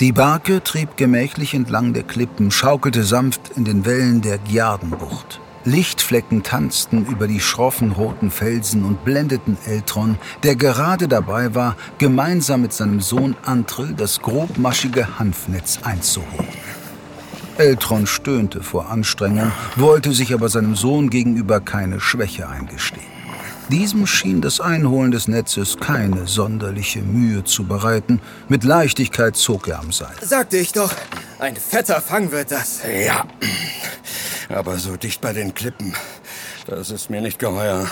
Die Barke trieb gemächlich entlang der Klippen, schaukelte sanft in den Wellen der Giardenbucht. Lichtflecken tanzten über die schroffen roten Felsen und blendeten Eltron, der gerade dabei war, gemeinsam mit seinem Sohn Antrill das grobmaschige Hanfnetz einzuholen. Eltron stöhnte vor Anstrengung, wollte sich aber seinem Sohn gegenüber keine Schwäche eingestehen. Diesem schien das Einholen des Netzes keine sonderliche Mühe zu bereiten. Mit Leichtigkeit zog er am Seil. Sagte ich doch, ein fetter Fang wird das. Ja, aber so dicht bei den Klippen, das ist mir nicht geheuer.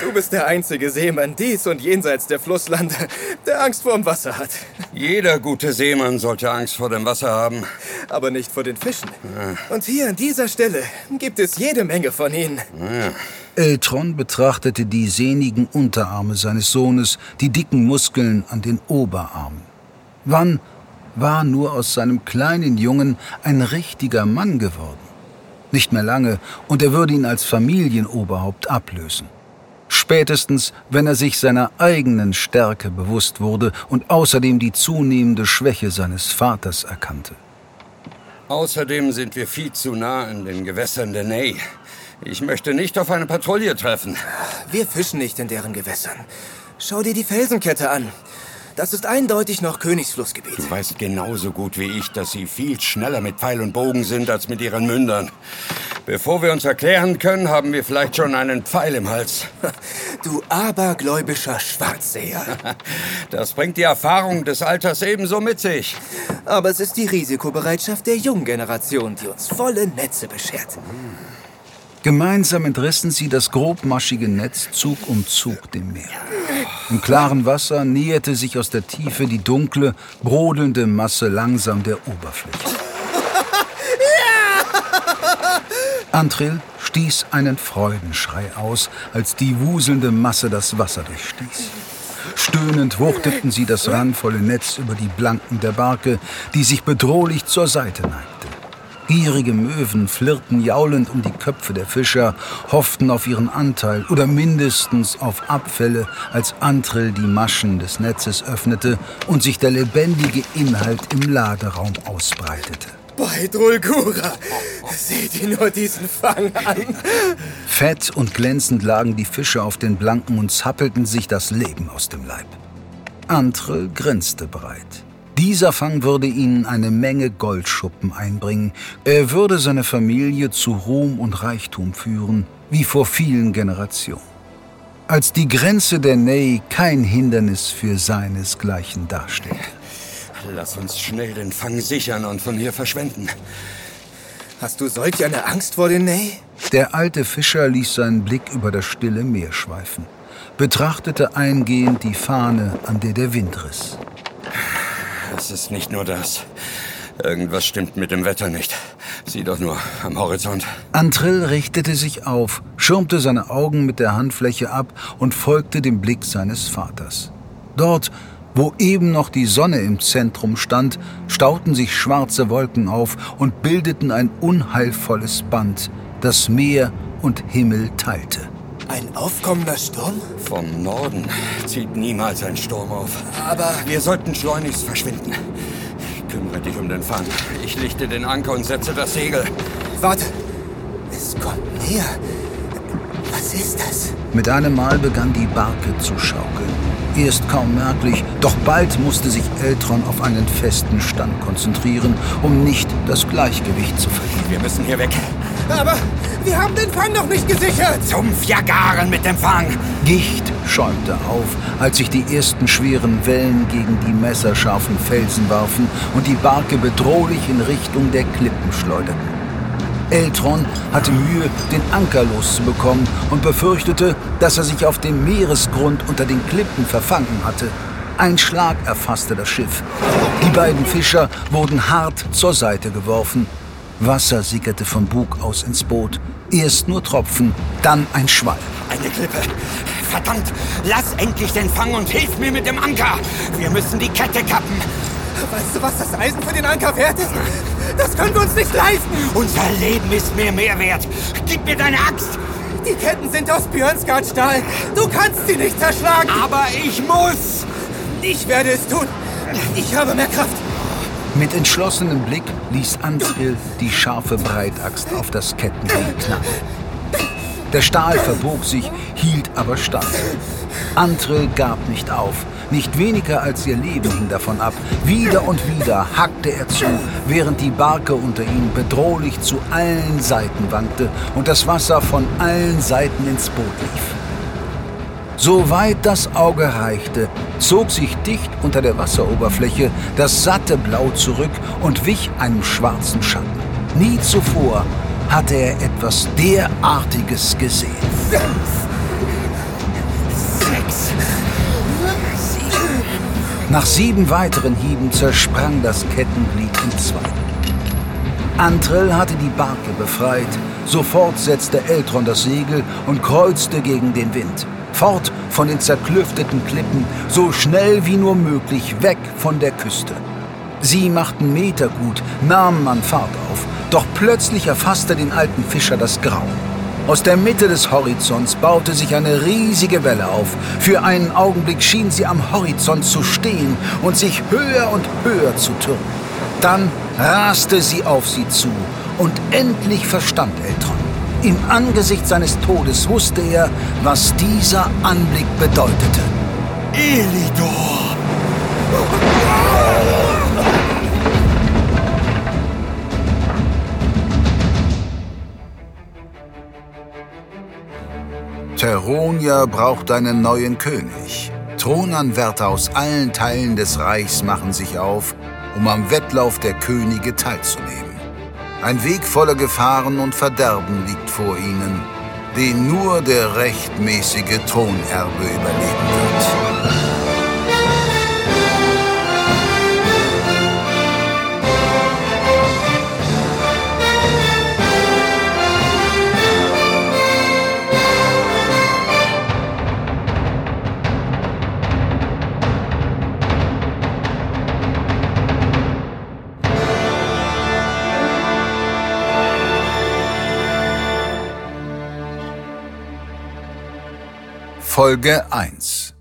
du bist der einzige Seemann dies und jenseits der Flusslande, der Angst vor dem Wasser hat. Jeder gute Seemann sollte Angst vor dem Wasser haben. Aber nicht vor den Fischen. Ja. Und hier an dieser Stelle gibt es jede Menge von ihnen. Ja. Eltron betrachtete die sehnigen Unterarme seines Sohnes, die dicken Muskeln an den Oberarmen. Wann war nur aus seinem kleinen Jungen ein richtiger Mann geworden? Nicht mehr lange, und er würde ihn als Familienoberhaupt ablösen. Spätestens, wenn er sich seiner eigenen Stärke bewusst wurde und außerdem die zunehmende Schwäche seines Vaters erkannte. Außerdem sind wir viel zu nah an den Gewässern der Ney. Ich möchte nicht auf eine Patrouille treffen. Wir fischen nicht in deren Gewässern. Schau dir die Felsenkette an. Das ist eindeutig noch Königsflussgebiet. Du weißt genauso gut wie ich, dass sie viel schneller mit Pfeil und Bogen sind als mit ihren Mündern. Bevor wir uns erklären können, haben wir vielleicht schon einen Pfeil im Hals. Du abergläubischer Schwarzseher. Das bringt die Erfahrung des Alters ebenso mit sich. Aber es ist die Risikobereitschaft der jungen Generation, die uns volle Netze beschert. Gemeinsam entrissen sie das grobmaschige Netz Zug um Zug dem Meer. Im klaren Wasser näherte sich aus der Tiefe die dunkle, brodelnde Masse langsam der Oberfläche. Antrill stieß einen Freudenschrei aus, als die wuselnde Masse das Wasser durchstieß. Stöhnend wuchteten sie das randvolle Netz über die Blanken der Barke, die sich bedrohlich zur Seite neigte. Gierige Möwen flirrten jaulend um die Köpfe der Fischer, hofften auf ihren Anteil oder mindestens auf Abfälle, als Antrill die Maschen des Netzes öffnete und sich der lebendige Inhalt im Laderaum ausbreitete. Bei Drulgura, seht ihr nur diesen Fang an. Fett und glänzend lagen die Fische auf den Blanken und zappelten sich das Leben aus dem Leib. Antrill grinste breit. Dieser Fang würde ihnen eine Menge Goldschuppen einbringen. Er würde seine Familie zu Ruhm und Reichtum führen, wie vor vielen Generationen. Als die Grenze der Ney kein Hindernis für seinesgleichen darstellte. Lass uns schnell den Fang sichern und von hier verschwinden. Hast du solch eine Angst vor den Ney? Der alte Fischer ließ seinen Blick über das stille Meer schweifen, betrachtete eingehend die Fahne, an der der Wind riss. Es ist nicht nur das. Irgendwas stimmt mit dem Wetter nicht. Sieh doch nur am Horizont. Antrill richtete sich auf, schirmte seine Augen mit der Handfläche ab und folgte dem Blick seines Vaters. Dort, wo eben noch die Sonne im Zentrum stand, stauten sich schwarze Wolken auf und bildeten ein unheilvolles Band, das Meer und Himmel teilte. Ein aufkommender Sturm? Vom Norden zieht niemals ein Sturm auf. Aber... Wir sollten schleunigst verschwinden. Kümmere dich um den Fang. Ich lichte den Anker und setze das Segel. Warte. Es kommt näher. Was ist das? Mit einem Mal begann die Barke zu schaukeln. Erst kaum merklich, doch bald musste sich Eltron auf einen festen Stand konzentrieren, um nicht das Gleichgewicht zu verlieren. Wir müssen hier weg. Aber wir haben den Fang noch nicht gesichert. Zum Fjagaren mit dem Fang. Gicht schäumte auf, als sich die ersten schweren Wellen gegen die messerscharfen Felsen warfen und die Barke bedrohlich in Richtung der Klippen schleuderten. Eltron hatte Mühe, den Anker loszubekommen und befürchtete, dass er sich auf dem Meeresgrund unter den Klippen verfangen hatte. Ein Schlag erfasste das Schiff. Die beiden Fischer wurden hart zur Seite geworfen Wasser sickerte vom Bug aus ins Boot. Erst nur Tropfen, dann ein Schwall. Eine Klippe. Verdammt! Lass endlich den Fang und hilf mir mit dem Anker! Wir müssen die Kette kappen. Weißt du, was das Eisen für den Anker wert ist? Das können wir uns nicht leisten! Unser Leben ist mir mehr wert. Gib mir deine Axt! Die Ketten sind aus Björnsgard Stahl. Du kannst sie nicht zerschlagen! Aber ich muss! Ich werde es tun! Ich habe mehr Kraft. Mit entschlossenem Blick ließ Antrill die scharfe Breitaxt auf das Kettenglied knallen. Der Stahl verbog sich, hielt aber stand. Antrill gab nicht auf. Nicht weniger als ihr Leben hing davon ab. Wieder und wieder hackte er zu, während die Barke unter ihm bedrohlich zu allen Seiten wankte und das Wasser von allen Seiten ins Boot lief. Soweit das Auge reichte, zog sich dicht unter der Wasseroberfläche das satte Blau zurück und wich einem schwarzen Schatten. Nie zuvor hatte er etwas derartiges gesehen. Nach sieben weiteren Hieben zersprang das Kettenglied in zwei. Antrill hatte die Barke befreit. Sofort setzte Eltron das Segel und kreuzte gegen den Wind. Fort von den zerklüfteten Klippen, so schnell wie nur möglich weg von der Küste. Sie machten Meter gut, nahmen an Fahrt auf, doch plötzlich erfasste den alten Fischer das Grauen. Aus der Mitte des Horizonts baute sich eine riesige Welle auf. Für einen Augenblick schien sie am Horizont zu stehen und sich höher und höher zu türmen. Dann raste sie auf sie zu und endlich verstand Eltron. Im Angesicht seines Todes wusste er, was dieser Anblick bedeutete. Elidor! Teronia braucht einen neuen König. Thronanwärter aus allen Teilen des Reichs machen sich auf, um am Wettlauf der Könige teilzunehmen. Ein Weg voller Gefahren und Verderben liegt vor ihnen, den nur der rechtmäßige Thronerbe überleben wird. Folge 1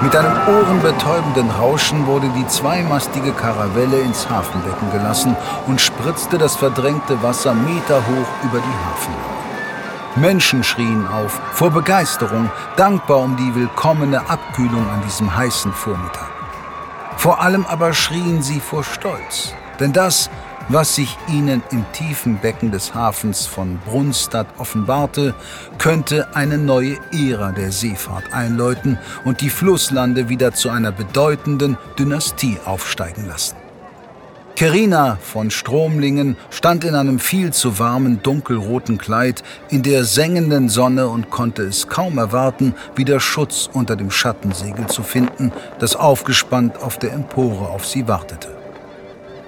Mit einem ohrenbetäubenden Rauschen wurde die zweimastige Karavelle ins Hafenbecken gelassen und spritzte das verdrängte Wasser meterhoch über die Hafenmauer. Menschen schrien auf, vor Begeisterung, dankbar um die willkommene Abkühlung an diesem heißen Vormittag. Vor allem aber schrien sie vor Stolz, denn das, was sich ihnen im tiefen Becken des Hafens von Brunstadt offenbarte, könnte eine neue Ära der Seefahrt einläuten und die Flusslande wieder zu einer bedeutenden Dynastie aufsteigen lassen. Kerina von Stromlingen stand in einem viel zu warmen dunkelroten Kleid in der sengenden Sonne und konnte es kaum erwarten, wieder Schutz unter dem Schattensegel zu finden, das aufgespannt auf der Empore auf sie wartete.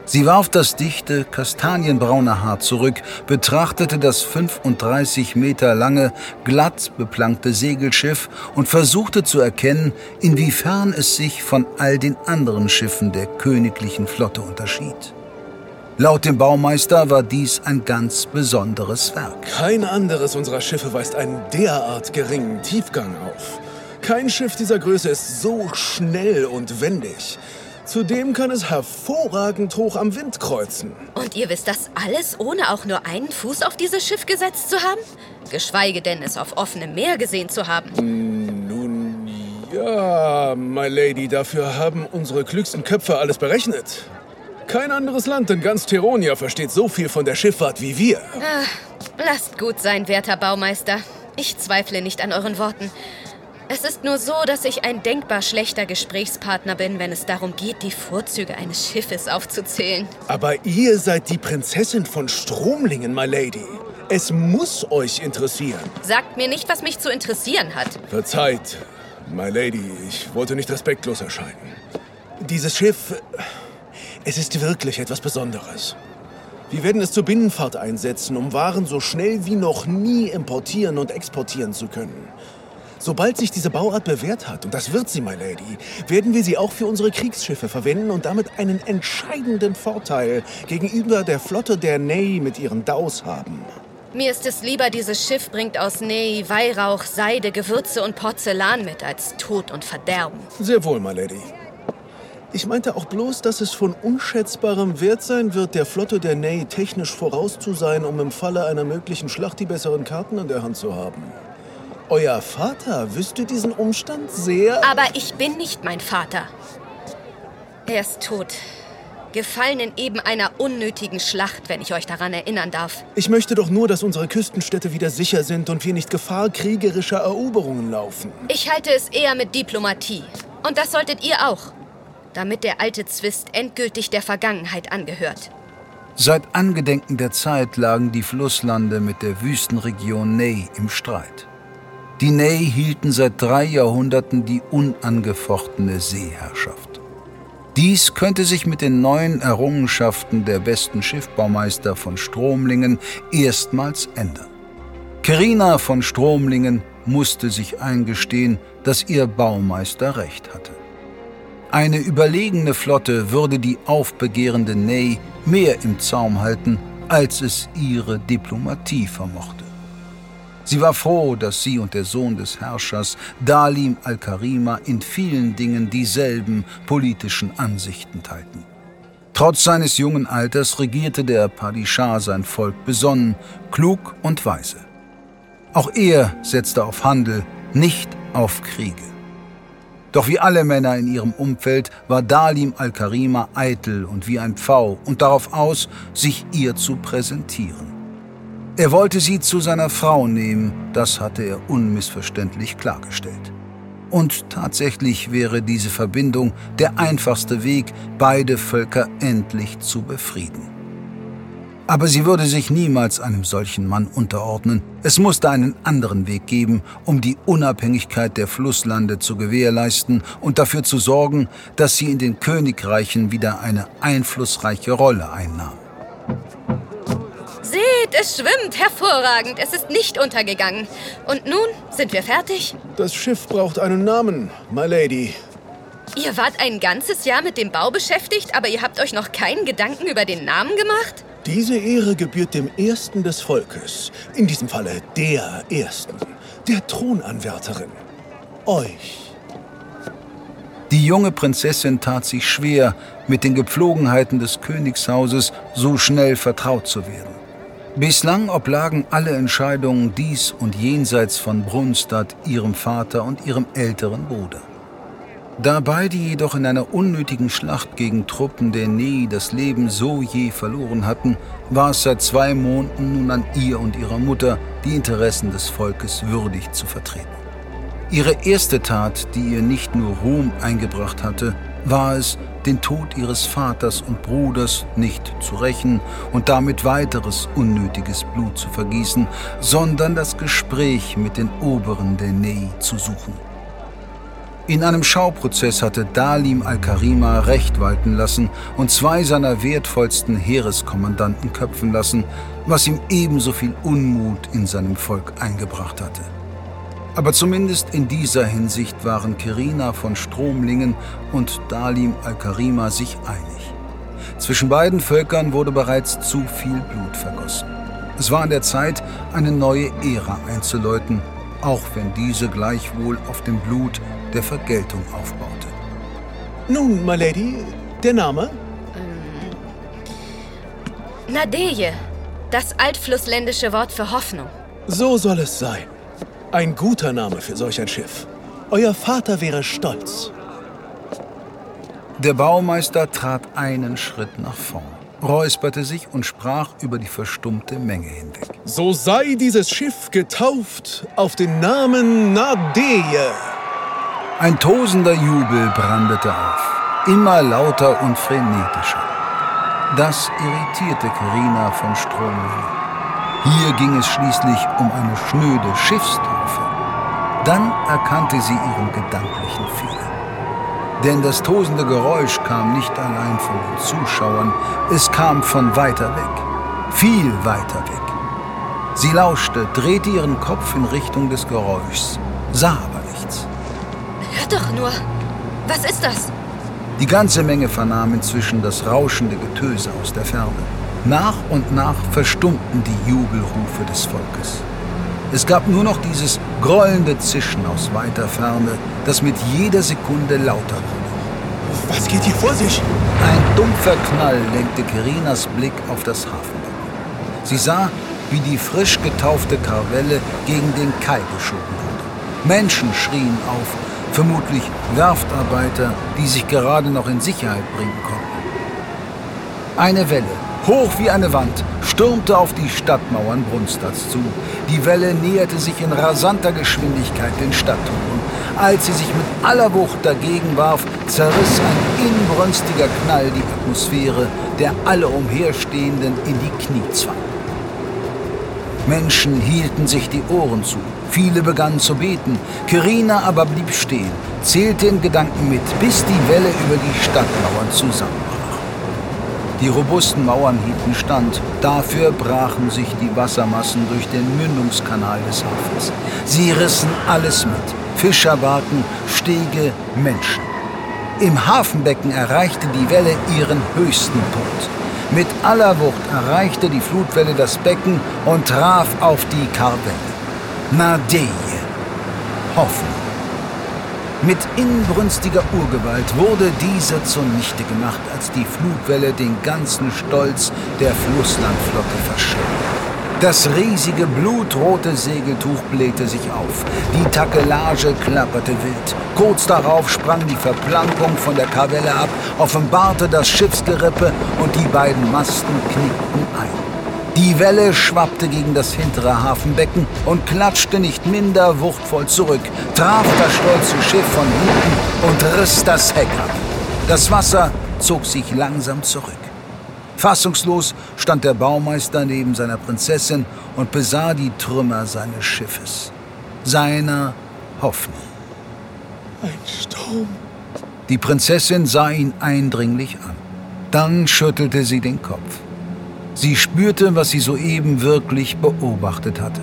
Sie warf das dichte, kastanienbraune Haar zurück, betrachtete das 35 Meter lange, glatt beplankte Segelschiff und versuchte zu erkennen, inwiefern es sich von all den anderen Schiffen der königlichen Flotte unterschied. Laut dem Baumeister war dies ein ganz besonderes Werk. Kein anderes unserer Schiffe weist einen derart geringen Tiefgang auf. Kein Schiff dieser Größe ist so schnell und wendig. Zudem kann es hervorragend hoch am Wind kreuzen. Und ihr wisst das alles, ohne auch nur einen Fuß auf dieses Schiff gesetzt zu haben? Geschweige denn, es auf offenem Meer gesehen zu haben. Nun ja, my Lady, dafür haben unsere klügsten Köpfe alles berechnet. Kein anderes Land in ganz Teronia versteht so viel von der Schifffahrt wie wir. Ach, lasst gut sein, werter Baumeister. Ich zweifle nicht an euren Worten. Es ist nur so, dass ich ein denkbar schlechter Gesprächspartner bin, wenn es darum geht, die Vorzüge eines Schiffes aufzuzählen. Aber ihr seid die Prinzessin von Stromlingen, my Lady. Es muss euch interessieren. Sagt mir nicht, was mich zu interessieren hat. Verzeiht, my Lady, ich wollte nicht respektlos erscheinen. Dieses Schiff, es ist wirklich etwas Besonderes. Wir werden es zur Binnenfahrt einsetzen, um Waren so schnell wie noch nie importieren und exportieren zu können. Sobald sich diese Bauart bewährt hat, und das wird sie, my Lady, werden wir sie auch für unsere Kriegsschiffe verwenden und damit einen entscheidenden Vorteil gegenüber der Flotte der Ney mit ihren Daus haben. Mir ist es lieber, dieses Schiff bringt aus Ney Weihrauch, Seide, Gewürze und Porzellan mit, als Tod und Verderben. Sehr wohl, my lady. Ich meinte auch bloß, dass es von unschätzbarem Wert sein wird, der Flotte der Ney technisch voraus zu sein, um im Falle einer möglichen Schlacht die besseren Karten in der Hand zu haben. Euer Vater wüsste diesen Umstand sehr... Aber ich bin nicht mein Vater. Er ist tot. Gefallen in eben einer unnötigen Schlacht, wenn ich euch daran erinnern darf. Ich möchte doch nur, dass unsere Küstenstädte wieder sicher sind und wir nicht Gefahr kriegerischer Eroberungen laufen. Ich halte es eher mit Diplomatie. Und das solltet ihr auch. Damit der alte Zwist endgültig der Vergangenheit angehört. Seit Angedenken der Zeit lagen die Flusslande mit der Wüstenregion Ney im Streit. Die Ney hielten seit drei Jahrhunderten die unangefochtene Seeherrschaft. Dies könnte sich mit den neuen Errungenschaften der besten Schiffbaumeister von Stromlingen erstmals ändern. Kerina von Stromlingen musste sich eingestehen, dass ihr Baumeister recht hatte. Eine überlegene Flotte würde die aufbegehrende Ney mehr im Zaum halten, als es ihre Diplomatie vermochte. Sie war froh, dass sie und der Sohn des Herrschers, Dalim al-Karima, in vielen Dingen dieselben politischen Ansichten teilten. Trotz seines jungen Alters regierte der Padishah sein Volk besonnen, klug und weise. Auch er setzte auf Handel, nicht auf Kriege. Doch wie alle Männer in ihrem Umfeld war Dalim al-Karima eitel und wie ein Pfau und darauf aus, sich ihr zu präsentieren. Er wollte sie zu seiner Frau nehmen, das hatte er unmissverständlich klargestellt. Und tatsächlich wäre diese Verbindung der einfachste Weg, beide Völker endlich zu befrieden. Aber sie würde sich niemals einem solchen Mann unterordnen. Es musste einen anderen Weg geben, um die Unabhängigkeit der Flusslande zu gewährleisten und dafür zu sorgen, dass sie in den Königreichen wieder eine einflussreiche Rolle einnahm. Seht, es schwimmt hervorragend. Es ist nicht untergegangen. Und nun sind wir fertig? Das Schiff braucht einen Namen, my lady. Ihr wart ein ganzes Jahr mit dem Bau beschäftigt, aber ihr habt euch noch keinen Gedanken über den Namen gemacht? Diese Ehre gebührt dem Ersten des Volkes. In diesem Falle der Ersten. Der Thronanwärterin. Euch. Die junge Prinzessin tat sich schwer, mit den Gepflogenheiten des Königshauses so schnell vertraut zu werden. Bislang oblagen alle Entscheidungen dies und jenseits von Brunstadt ihrem Vater und ihrem älteren Bruder. Da beide jedoch in einer unnötigen Schlacht gegen Truppen der Nee das Leben so je verloren hatten, war es seit zwei Monaten nun an ihr und ihrer Mutter, die Interessen des Volkes würdig zu vertreten. Ihre erste Tat, die ihr nicht nur Ruhm eingebracht hatte, war es, den Tod ihres Vaters und Bruders nicht zu rächen und damit weiteres unnötiges Blut zu vergießen, sondern das Gespräch mit den Oberen der Ney zu suchen. In einem Schauprozess hatte Dalim al-Karima Recht walten lassen und zwei seiner wertvollsten Heereskommandanten köpfen lassen, was ihm ebenso viel Unmut in seinem Volk eingebracht hatte. Aber zumindest in dieser Hinsicht waren Kerina von Stromlingen und Dalim al-Karima sich einig. Zwischen beiden Völkern wurde bereits zu viel Blut vergossen. Es war an der Zeit, eine neue Ära einzuläuten, auch wenn diese gleichwohl auf dem Blut der Vergeltung aufbaute. Nun, my lady, der Name? Nadeje, das altflussländische Wort für Hoffnung. So soll es sein. Ein guter Name für solch ein Schiff. Euer Vater wäre stolz. Der Baumeister trat einen Schritt nach vorn, räusperte sich und sprach über die verstummte Menge hinweg. So sei dieses Schiff getauft auf den Namen Nadeje. Ein tosender Jubel brandete auf, immer lauter und frenetischer. Das irritierte Kerina von Stromlingen. Hier ging es schließlich um eine schnöde Schiffstaufe. Dann erkannte sie ihren gedanklichen Fehler. Denn das tosende Geräusch kam nicht allein von den Zuschauern, es kam von weiter weg, viel weiter weg. Sie lauschte, drehte ihren Kopf in Richtung des Geräuschs, sah aber nichts. Hört doch nur. Was ist das? Die ganze Menge vernahm inzwischen das rauschende Getöse aus der Ferne. Nach und nach verstummten die Jubelrufe des Volkes. Es gab nur noch dieses grollende Zischen aus weiter Ferne, das mit jeder Sekunde lauter wurde. Was geht hier vor sich? Ein dumpfer Knall lenkte Kerinas Blick auf das Hafenbecken. Sie sah, wie die frisch getaufte Karwelle gegen den Kai geschoben wurde. Menschen schrien auf, vermutlich Werftarbeiter, die sich gerade noch in Sicherheit bringen konnten. Eine Welle, hoch wie eine Wand, stürmte auf die Stadtmauern Brunstads zu. Die Welle näherte sich in rasanter Geschwindigkeit den Stadttoren. Als sie sich mit aller Wucht dagegen warf, zerriss ein inbrünstiger Knall die Atmosphäre, der alle Umherstehenden in die Knie zwang. Menschen hielten sich die Ohren zu. Viele begannen zu beten. Kirina aber blieb stehen, zählte in Gedanken mit, bis die Welle über die Stadtmauern zusammenbrach. Die robusten Mauern hielten stand. Dafür brachen sich die Wassermassen durch den Mündungskanal des Hafens. Sie rissen alles mit. Fischerbarken, Stege, Menschen. Im Hafenbecken erreichte die Welle ihren höchsten Punkt. Mit aller Wucht erreichte die Flutwelle das Becken und traf auf die Karwelle. Nadeje. Hoffnung. Mit inbrünstiger Urgewalt wurde diese zunichte gemacht, als die Flutwelle den ganzen Stolz der Flusslandflotte verschlang. Das riesige blutrote Segeltuch blähte sich auf. Die Takelage klapperte wild. Kurz darauf sprang die Verplankung von der Karwelle ab, offenbarte das Schiffsgerippe und die beiden Masten knickten ein. Die Welle schwappte gegen das hintere Hafenbecken und klatschte nicht minder wuchtvoll zurück, traf das stolze Schiff von hinten und riss das Heck ab. Das Wasser zog sich langsam zurück. Fassungslos stand der Baumeister neben seiner Prinzessin und besah die Trümmer seines Schiffes. Seiner Hoffnung. Ein Sturm. Die Prinzessin sah ihn eindringlich an. Dann schüttelte sie den Kopf. Sie spürte, was sie soeben wirklich beobachtet hatte.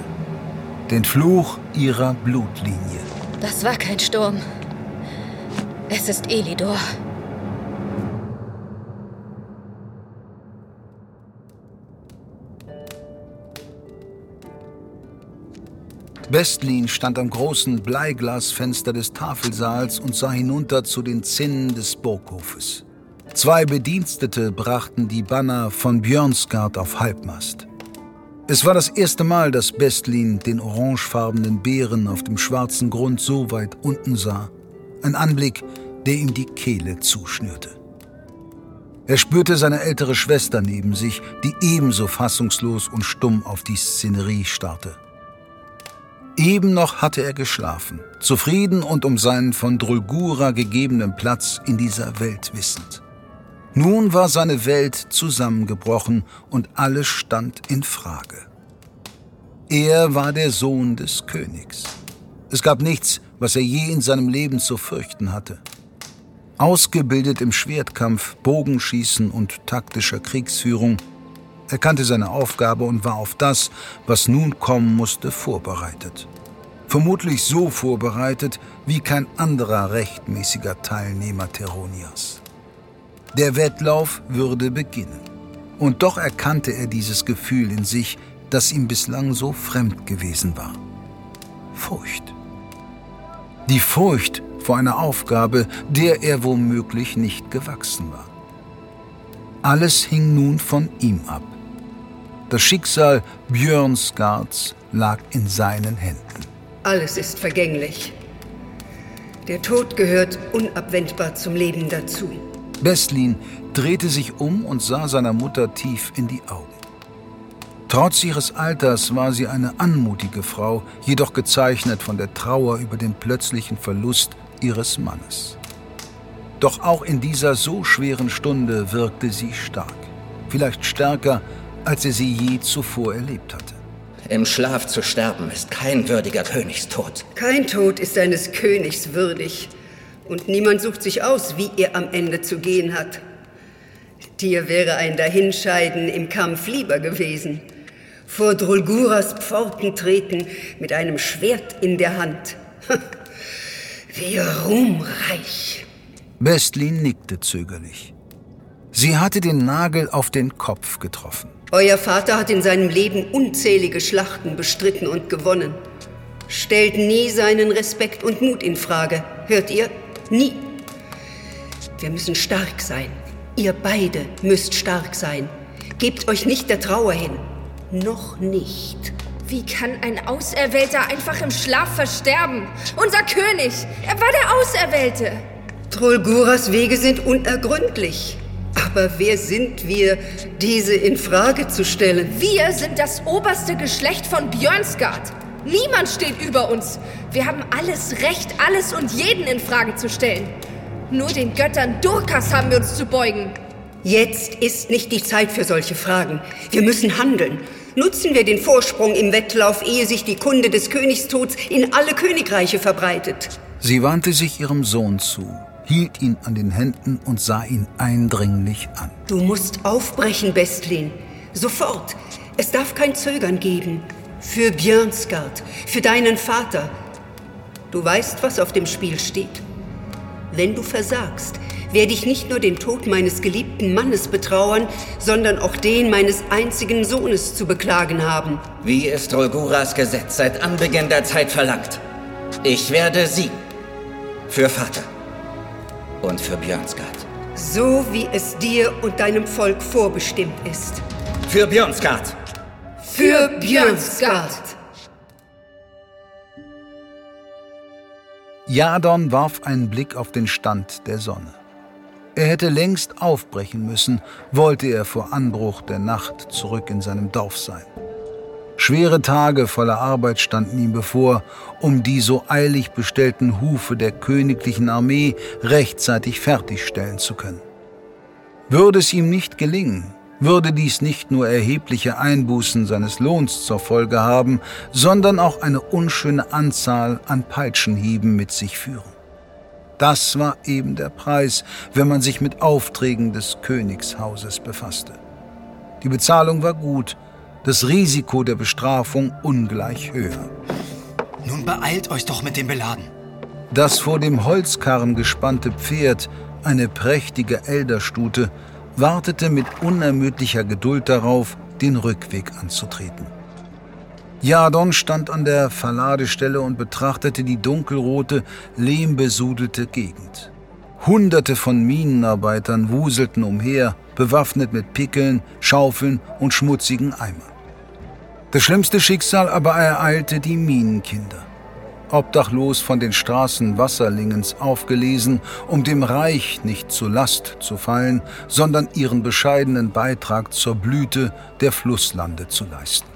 Den Fluch ihrer Blutlinie. Das war kein Sturm. Es ist Elidor. Westlin stand am großen Bleiglasfenster des Tafelsaals und sah hinunter zu den Zinnen des Burghofes. Zwei Bedienstete brachten die Banner von Björnsgard auf Halbmast. Es war das erste Mal, dass Bestlin den orangefarbenen Bären auf dem schwarzen Grund so weit unten sah. Ein Anblick, der ihm die Kehle zuschnürte. Er spürte seine ältere Schwester neben sich, die ebenso fassungslos und stumm auf die Szenerie starrte. Eben noch hatte er geschlafen, zufrieden und um seinen von Drulgura gegebenen Platz in dieser Welt wissend. Nun war seine Welt zusammengebrochen und alles stand in Frage. Er war der Sohn des Königs. Es gab nichts, was er je in seinem Leben zu fürchten hatte. Ausgebildet im Schwertkampf, Bogenschießen und taktischer Kriegsführung, er kannte seine Aufgabe und war auf das, was nun kommen musste, vorbereitet. Vermutlich so vorbereitet wie kein anderer rechtmäßiger Teilnehmer Teronias. Der Wettlauf würde beginnen. Und doch erkannte er dieses Gefühl in sich, das ihm bislang so fremd gewesen war. Furcht. Die Furcht vor einer Aufgabe, der er womöglich nicht gewachsen war. Alles hing nun von ihm ab. Das Schicksal Björnsgards lag in seinen Händen. Alles ist vergänglich. Der Tod gehört unabwendbar zum Leben dazu. Bestlin drehte sich um und sah seiner Mutter tief in die Augen. Trotz ihres Alters war sie eine anmutige Frau, jedoch gezeichnet von der Trauer über den plötzlichen Verlust ihres Mannes. Doch auch in dieser so schweren Stunde wirkte sie stark, vielleicht stärker als er sie je zuvor erlebt hatte. Im Schlaf zu sterben ist kein würdiger Königstod. Kein Tod ist eines Königs würdig. Und niemand sucht sich aus, wie er am Ende zu gehen hat. Dir wäre ein Dahinscheiden im Kampf lieber gewesen. Vor Drulguras Pforten treten mit einem Schwert in der Hand. Wie ruhmreich. Westlin nickte zögerlich. Sie hatte den Nagel auf den Kopf getroffen. Euer Vater hat in seinem Leben unzählige Schlachten bestritten und gewonnen. Stellt nie seinen Respekt und Mut in Frage. Hört ihr? Nie. Wir müssen stark sein. Ihr beide müsst stark sein. Gebt euch nicht der Trauer hin. Noch nicht. Wie kann ein Auserwählter einfach im Schlaf versterben? Unser König, er war der Auserwählte. Trolguras Wege sind unergründlich. Aber wer sind wir, diese in Frage zu stellen? Wir sind das oberste Geschlecht von Björnsgard. Niemand steht über uns. Wir haben alles Recht, alles und jeden in Frage zu stellen. Nur den Göttern Durkas haben wir uns zu beugen. Jetzt ist nicht die Zeit für solche Fragen. Wir müssen handeln. Nutzen wir den Vorsprung im Wettlauf, ehe sich die Kunde des Königstods in alle Königreiche verbreitet. Sie wandte sich ihrem Sohn zu, hielt ihn an den Händen und sah ihn eindringlich an. Du musst aufbrechen, Bestlin. Sofort. Es darf kein Zögern geben. Für Björnsgard, für deinen Vater. Du weißt, was auf dem Spiel steht. Wenn du versagst, werde ich nicht nur den Tod meines geliebten Mannes betrauern, sondern auch den meines einzigen Sohnes zu beklagen haben. Wie es Drolguras Gesetz seit Anbeginn der Zeit verlangt. Ich werde sie für Vater und für Björnsgard. So wie es dir und deinem Volk vorbestimmt ist. Für Björnsgard. Für Björnsgard. Jadon warf einen Blick auf den Stand der Sonne. Er hätte längst aufbrechen müssen, wollte er vor Anbruch der Nacht zurück in seinem Dorf sein. Schwere Tage voller Arbeit standen ihm bevor, um die so eilig bestellten Hufe der königlichen Armee rechtzeitig fertigstellen zu können. Würde es ihm nicht gelingen, würde dies nicht nur erhebliche Einbußen seines Lohns zur Folge haben, sondern auch eine unschöne Anzahl an Peitschenhieben mit sich führen. Das war eben der Preis, wenn man sich mit Aufträgen des Königshauses befasste. Die Bezahlung war gut, das Risiko der Bestrafung ungleich höher. Nun beeilt euch doch mit dem Beladen. Das vor dem Holzkarren gespannte Pferd, eine prächtige Elderstute, wartete mit unermüdlicher Geduld darauf, den Rückweg anzutreten. Jadon stand an der Verladestelle und betrachtete die dunkelrote, lehmbesudelte Gegend. Hunderte von Minenarbeitern wuselten umher, bewaffnet mit Pickeln, Schaufeln und schmutzigen Eimern. Das schlimmste Schicksal aber ereilte die Minenkinder. Obdachlos von den Straßen Wasserlingens aufgelesen, um dem Reich nicht zur Last zu fallen, sondern ihren bescheidenen Beitrag zur Blüte der Flusslande zu leisten.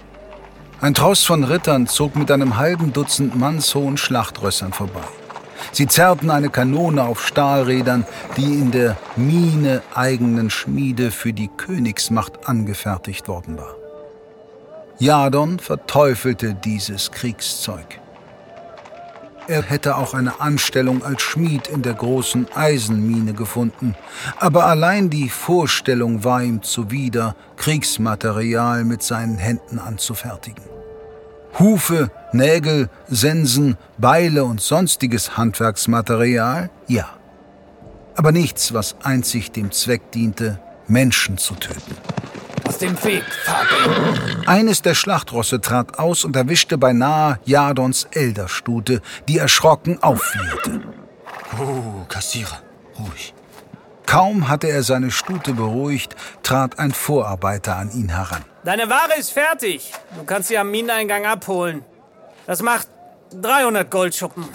Ein Tross von Rittern zog mit einem halben Dutzend mannshohen Schlachtrössern vorbei. Sie zerrten eine Kanone auf Stahlrädern, die in der Mine eigenen Schmiede für die Königsmacht angefertigt worden war. Jadon verteufelte dieses Kriegszeug. Er hätte auch eine Anstellung als Schmied in der großen Eisenmine gefunden, aber allein die Vorstellung war ihm zuwider, Kriegsmaterial mit seinen Händen anzufertigen. Hufe, Nägel, Sensen, Beile und sonstiges Handwerksmaterial, ja. Aber nichts, was einzig dem Zweck diente, Menschen zu töten. Aus dem Weg, Fabi! Eines der Schlachtrosse trat aus und erwischte beinahe Jadons Elderstute, die erschrocken auffierte. Oh, Kassierer, ruhig. Kaum hatte er seine Stute beruhigt, trat ein Vorarbeiter an ihn heran. Deine Ware ist fertig. Du kannst sie am Mineneingang abholen. Das macht 300 Goldschuppen.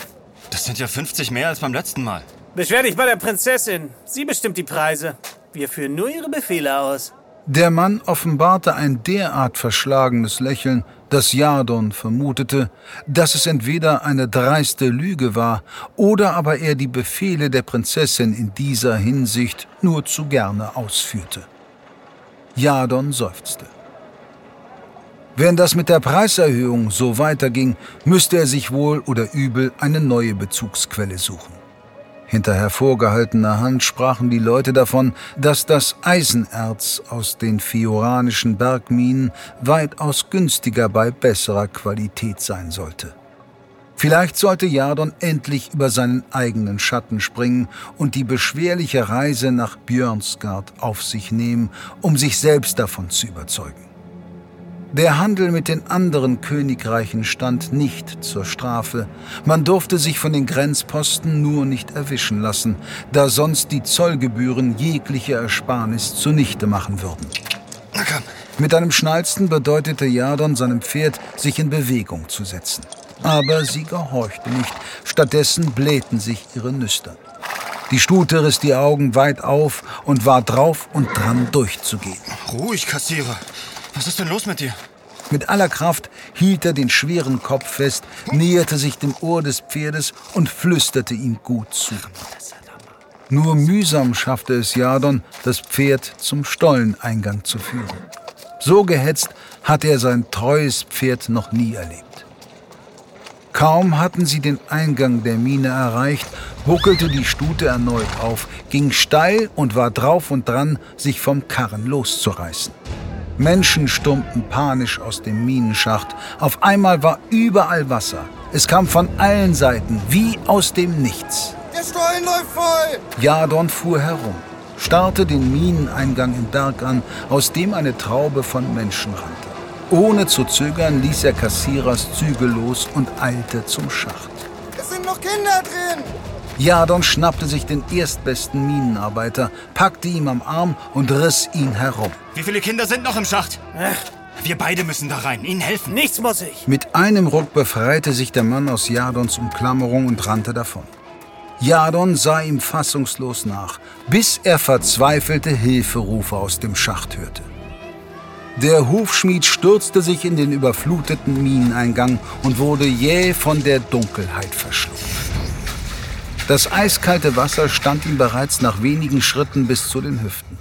Das sind ja 50 mehr als beim letzten Mal. Beschwer dich bei der Prinzessin. Sie bestimmt die Preise. Wir führen nur ihre Befehle aus. Der Mann offenbarte ein derart verschlagenes Lächeln, dass Jadon vermutete, dass es entweder eine dreiste Lüge war oder aber er die Befehle der Prinzessin in dieser Hinsicht nur zu gerne ausführte. Jadon seufzte. Wenn das mit der Preiserhöhung so weiterging, müsste er sich wohl oder übel eine neue Bezugsquelle suchen. Hinter hervorgehaltener Hand sprachen die Leute davon, dass das Eisenerz aus den fioranischen Bergminen weitaus günstiger bei besserer Qualität sein sollte. Vielleicht sollte Jadon endlich über seinen eigenen Schatten springen und die beschwerliche Reise nach Björnsgard auf sich nehmen, um sich selbst davon zu überzeugen. Der Handel mit den anderen Königreichen stand nicht zur Strafe. Man durfte sich von den Grenzposten nur nicht erwischen lassen, da sonst die Zollgebühren jegliche Ersparnis zunichte machen würden. Mit einem Schnalzen bedeutete Jadon seinem Pferd, sich in Bewegung zu setzen. Aber sie gehorchte nicht. Stattdessen blähten sich ihre Nüstern. Die Stute riss die Augen weit auf und war drauf und dran durchzugehen. Ruhig, Kassierer. Was ist denn los mit dir? Mit aller Kraft hielt er den schweren Kopf fest, näherte sich dem Ohr des Pferdes und flüsterte ihm gut zu. Nur mühsam schaffte es Jadon, das Pferd zum Stolleneingang zu führen. So gehetzt hatte er sein treues Pferd noch nie erlebt. Kaum hatten sie den Eingang der Mine erreicht, buckelte die Stute erneut auf, ging steil und war drauf und dran, sich vom Karren loszureißen. Menschen stürmten panisch aus dem Minenschacht. Auf einmal war überall Wasser. Es kam von allen Seiten, wie aus dem Nichts. Der Stollen läuft voll! Jadon fuhr herum, starrte den Mineneingang im Berg an, aus dem eine Traube von Menschen rannte. Ohne zu zögern ließ er Kassierers Zügel los und eilte zum Schacht. Es sind noch Kinder drin! Jadon schnappte sich den erstbesten Minenarbeiter, packte ihn am Arm und riss ihn herum. Wie viele Kinder sind noch im Schacht? Ach. Wir beide müssen da rein, ihnen helfen. Nichts muss ich. Mit einem Ruck befreite sich der Mann aus Jadons Umklammerung und rannte davon. Jadon sah ihm fassungslos nach, bis er verzweifelte Hilferufe aus dem Schacht hörte. Der Hufschmied stürzte sich in den überfluteten Mineneingang und wurde jäh von der Dunkelheit verschlungen. Das eiskalte Wasser stand ihm bereits nach wenigen Schritten bis zu den Hüften.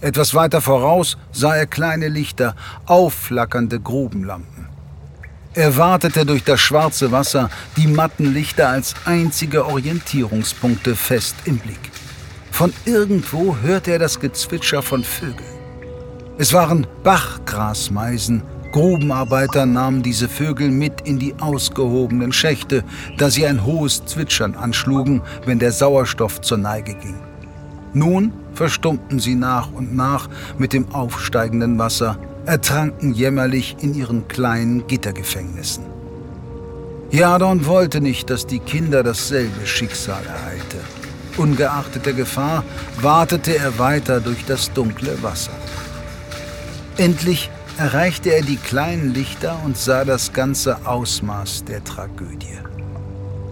Etwas weiter voraus sah er kleine Lichter, aufflackernde Grubenlampen. Er wartete durch das schwarze Wasser, die matten Lichter als einzige Orientierungspunkte fest im Blick. Von irgendwo hörte er das Gezwitscher von Vögeln. Es waren Bachgrasmeisen. Grubenarbeiter nahmen diese Vögel mit in die ausgehobenen Schächte, da sie ein hohes Zwitschern anschlugen, wenn der Sauerstoff zur Neige ging. Nun verstummten sie nach und nach mit dem aufsteigenden Wasser, ertranken jämmerlich in ihren kleinen Gittergefängnissen. Jadon wollte nicht, dass die Kinder dasselbe Schicksal ereilte. Ungeachtet der Gefahr wartete er weiter durch das dunkle Wasser. Endlich erreichte er die kleinen Lichter und sah das ganze Ausmaß der Tragödie.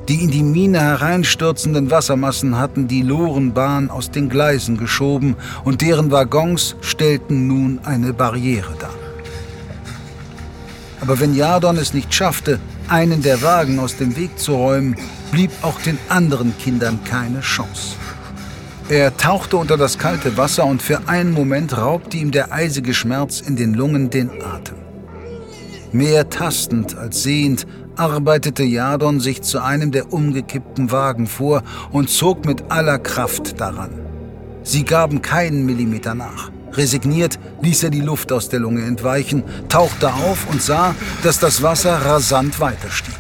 Die in die Mine hereinstürzenden Wassermassen hatten die Lorenbahn aus den Gleisen geschoben und deren Waggons stellten nun eine Barriere dar. Aber wenn Jadon es nicht schaffte, einen der Wagen aus dem Weg zu räumen, blieb auch den anderen Kindern keine Chance. Er tauchte unter das kalte Wasser und für einen Moment raubte ihm der eisige Schmerz in den Lungen den Atem. Mehr tastend als sehend arbeitete Jadon sich zu einem der umgekippten Wagen vor und zog mit aller Kraft daran. Sie gaben keinen Millimeter nach. Resigniert ließ er die Luft aus der Lunge entweichen, tauchte auf und sah, dass das Wasser rasant weiterstieg.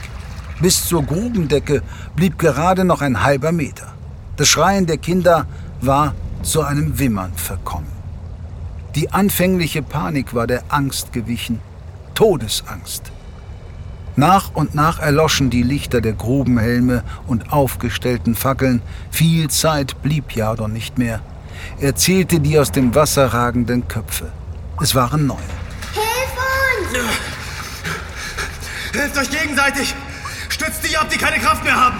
Bis zur Grubendecke blieb gerade noch ein halber Meter. Das Schreien der Kinder war zu einem Wimmern verkommen. Die anfängliche Panik war der Angst gewichen, Todesangst. Nach und nach erloschen die Lichter der Grubenhelme und aufgestellten Fackeln. Viel Zeit blieb Jadon nicht mehr. Er zählte die aus dem Wasser ragenden Köpfe. Es waren neun. Hilf uns! Helft euch gegenseitig! Stützt die ab, die keine Kraft mehr haben!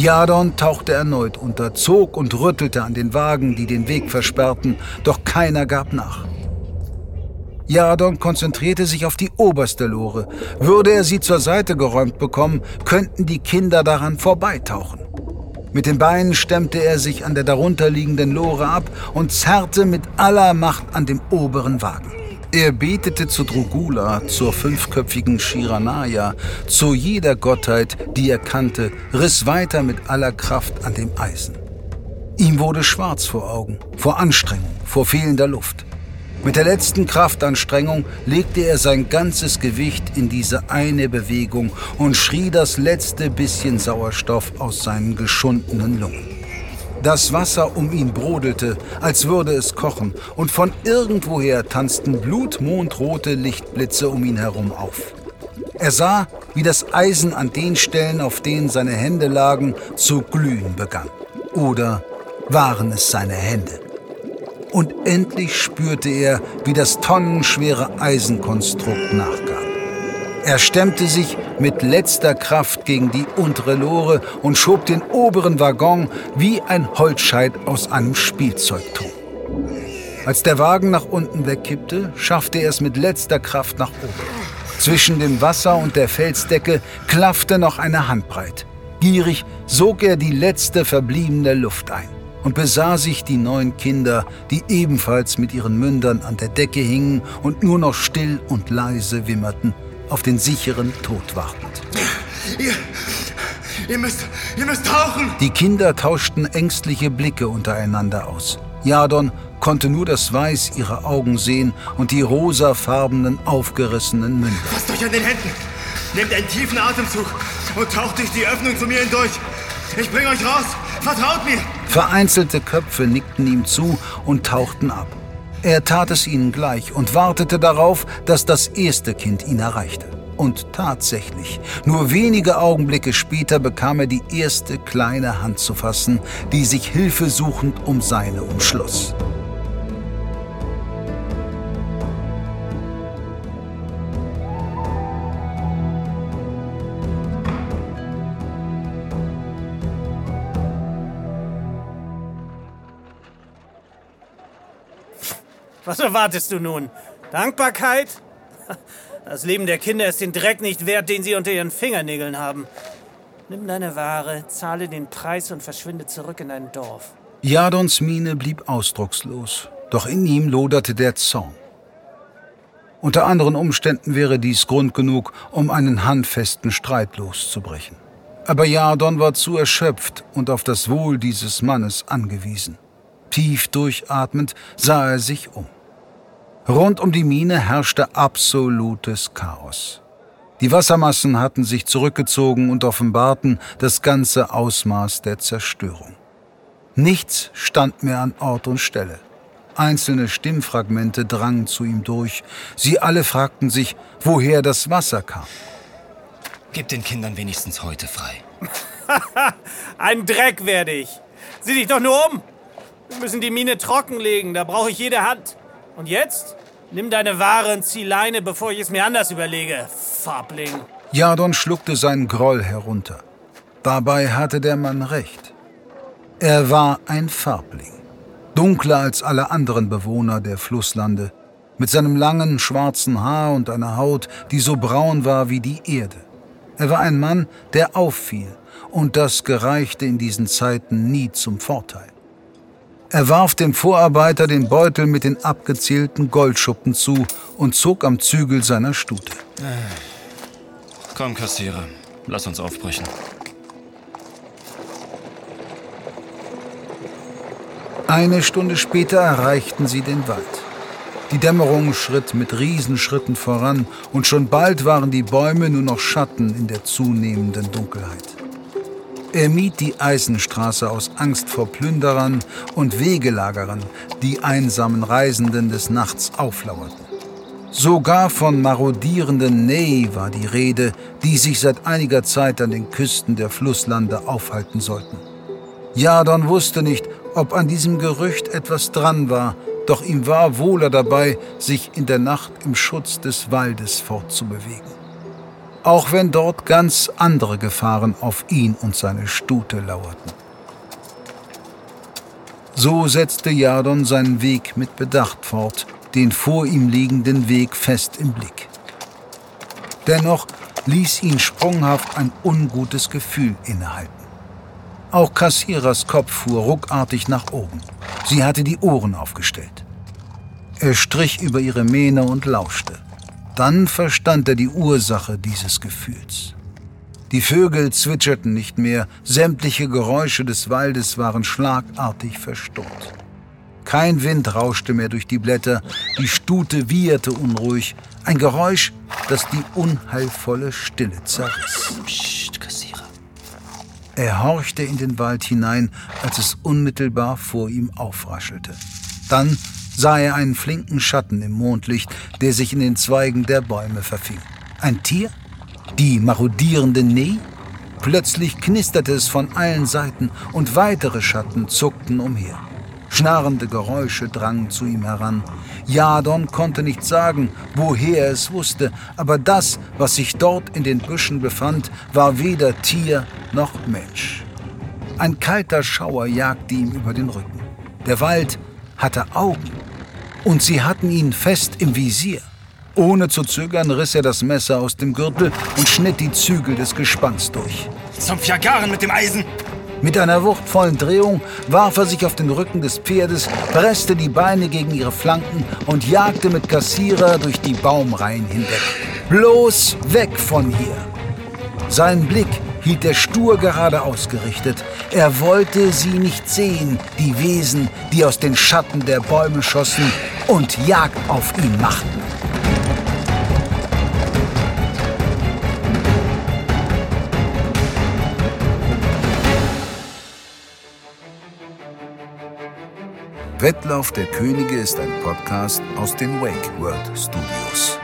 Jadon tauchte erneut unter, zog und rüttelte an den Wagen, die den Weg versperrten, doch keiner gab nach. Jadon konzentrierte sich auf die oberste Lore. Würde er sie zur Seite geräumt bekommen, könnten die Kinder daran vorbeitauchen. Mit den Beinen stemmte er sich an der darunterliegenden Lore ab und zerrte mit aller Macht an dem oberen Wagen. Er betete zu Drugula, zur fünfköpfigen Shiranaya, zu jeder Gottheit, die er kannte, riss weiter mit aller Kraft an dem Eisen. Ihm wurde schwarz vor Augen, vor Anstrengung, vor fehlender Luft. Mit der letzten Kraftanstrengung legte er sein ganzes Gewicht in diese eine Bewegung und schrie das letzte bisschen Sauerstoff aus seinen geschundenen Lungen. Das Wasser um ihn brodelte, als würde es kochen, und von irgendwoher tanzten blutmondrote Lichtblitze um ihn herum auf. Er sah, wie das Eisen an den Stellen, auf denen seine Hände lagen, zu glühen begann. Oder waren es seine Hände? Und endlich spürte er, wie das tonnenschwere Eisenkonstrukt nachgab. Er stemmte sich mit letzter Kraft gegen die untere Lore und schob den oberen Waggon wie ein Holzscheit aus einem Spielzeugturm. Als der Wagen nach unten wegkippte, schaffte er es mit letzter Kraft nach oben. Zwischen dem Wasser und der Felsdecke klaffte noch eine Handbreit. Gierig sog er die letzte verbliebene Luft ein und besah sich die neun Kinder, die ebenfalls mit ihren Mündern an der Decke hingen und nur noch still und leise wimmerten, auf den sicheren Tod wartend. Ihr, ihr müsst, ihr müsst tauchen! Die Kinder tauschten ängstliche Blicke untereinander aus. Jadon konnte nur das Weiß ihrer Augen sehen und die rosafarbenen, aufgerissenen Münder. Fasst euch an den Händen! Nehmt einen tiefen Atemzug und taucht durch die Öffnung zu mir hindurch. Ich bring euch raus! Vertraut mir! Vereinzelte Köpfe nickten ihm zu und tauchten ab. Er tat es ihnen gleich und wartete darauf, dass das erste Kind ihn erreichte. Und tatsächlich, nur wenige Augenblicke später bekam er die erste kleine Hand zu fassen, die sich hilfesuchend um seine umschloss. Was erwartest du nun? Dankbarkeit? Das Leben der Kinder ist den Dreck nicht wert, den sie unter ihren Fingernägeln haben. Nimm deine Ware, zahle den Preis und verschwinde zurück in dein Dorf. Jadons Miene blieb ausdruckslos, doch in ihm loderte der Zorn. Unter anderen Umständen wäre dies Grund genug, um einen handfesten Streit loszubrechen. Aber Jadon war zu erschöpft und auf das Wohl dieses Mannes angewiesen. Tief durchatmend sah er sich um. Rund um die Mine herrschte absolutes Chaos. Die Wassermassen hatten sich zurückgezogen und offenbarten das ganze Ausmaß der Zerstörung. Nichts stand mehr an Ort und Stelle. Einzelne Stimmfragmente drangen zu ihm durch. Sie alle fragten sich, woher das Wasser kam. Gib den Kindern wenigstens heute frei. Ein Dreck werde ich. Sieh dich doch nur um. Wir müssen die Mine trockenlegen, da brauche ich jede Hand. Und jetzt? Nimm deine Ware und zieh Leine, bevor ich es mir anders überlege. Farbling. Jadon schluckte seinen Groll herunter. Dabei hatte der Mann recht. Er war ein Farbling. Dunkler als alle anderen Bewohner der Flusslande. Mit seinem langen, schwarzen Haar und einer Haut, die so braun war wie die Erde. Er war ein Mann, der auffiel. Und das gereichte in diesen Zeiten nie zum Vorteil. Er warf dem Vorarbeiter den Beutel mit den abgezählten Goldschuppen zu und zog am Zügel seiner Stute. Komm, Kassierer, lass uns aufbrechen. Eine Stunde später erreichten sie den Wald. Die Dämmerung schritt mit Riesenschritten voran und schon bald waren die Bäume nur noch Schatten in der zunehmenden Dunkelheit. Er mied die Eisenstraße aus Angst vor Plünderern und Wegelagerern, die einsamen Reisenden des Nachts auflauerten. Sogar von marodierenden Ney war die Rede, die sich seit einiger Zeit an den Küsten der Flusslande aufhalten sollten. Jadon wusste nicht, ob an diesem Gerücht etwas dran war, doch ihm war wohler dabei, sich in der Nacht im Schutz des Waldes fortzubewegen auch wenn dort ganz andere Gefahren auf ihn und seine Stute lauerten. So setzte Jadon seinen Weg mit Bedacht fort, den vor ihm liegenden Weg fest im Blick. Dennoch ließ ihn sprunghaft ein ungutes Gefühl innehalten. Auch Kassierers Kopf fuhr ruckartig nach oben. Sie hatte die Ohren aufgestellt. Er strich über ihre Mähne und lauschte. Dann verstand er die Ursache dieses Gefühls. Die Vögel zwitscherten nicht mehr, sämtliche Geräusche des Waldes waren schlagartig verstummt. Kein Wind rauschte mehr durch die Blätter, die Stute wieherte unruhig. Ein Geräusch, das die unheilvolle Stille zerriss. Psst, Kassierer. Er horchte in den Wald hinein, als es unmittelbar vor ihm aufraschelte. Dann sah er einen flinken Schatten im Mondlicht, der sich in den Zweigen der Bäume verfing. Ein Tier? Die marodierende Nee? Plötzlich knisterte es von allen Seiten und weitere Schatten zuckten umher. Schnarrende Geräusche drangen zu ihm heran. Jadon konnte nicht sagen, woher er es wusste, aber das, was sich dort in den Büschen befand, war weder Tier noch Mensch. Ein kalter Schauer jagte ihm über den Rücken. Der Wald hatte Augen, und sie hatten ihn fest im Visier. Ohne zu zögern riss er das Messer aus dem Gürtel und schnitt die Zügel des Gespanns durch. Zum Fjagaren mit dem Eisen! Mit einer wuchtvollen Drehung warf er sich auf den Rücken des Pferdes, presste die Beine gegen ihre Flanken und jagte mit Kassierer durch die Baumreihen hinweg. Bloß weg von hier! Sein Blick hielt er stur gerade ausgerichtet. Er wollte sie nicht sehen, die Wesen, die aus den Schatten der Bäume schossen und Jagd auf ihn machten. Wettlauf der Könige ist ein Podcast aus den Wake World Studios.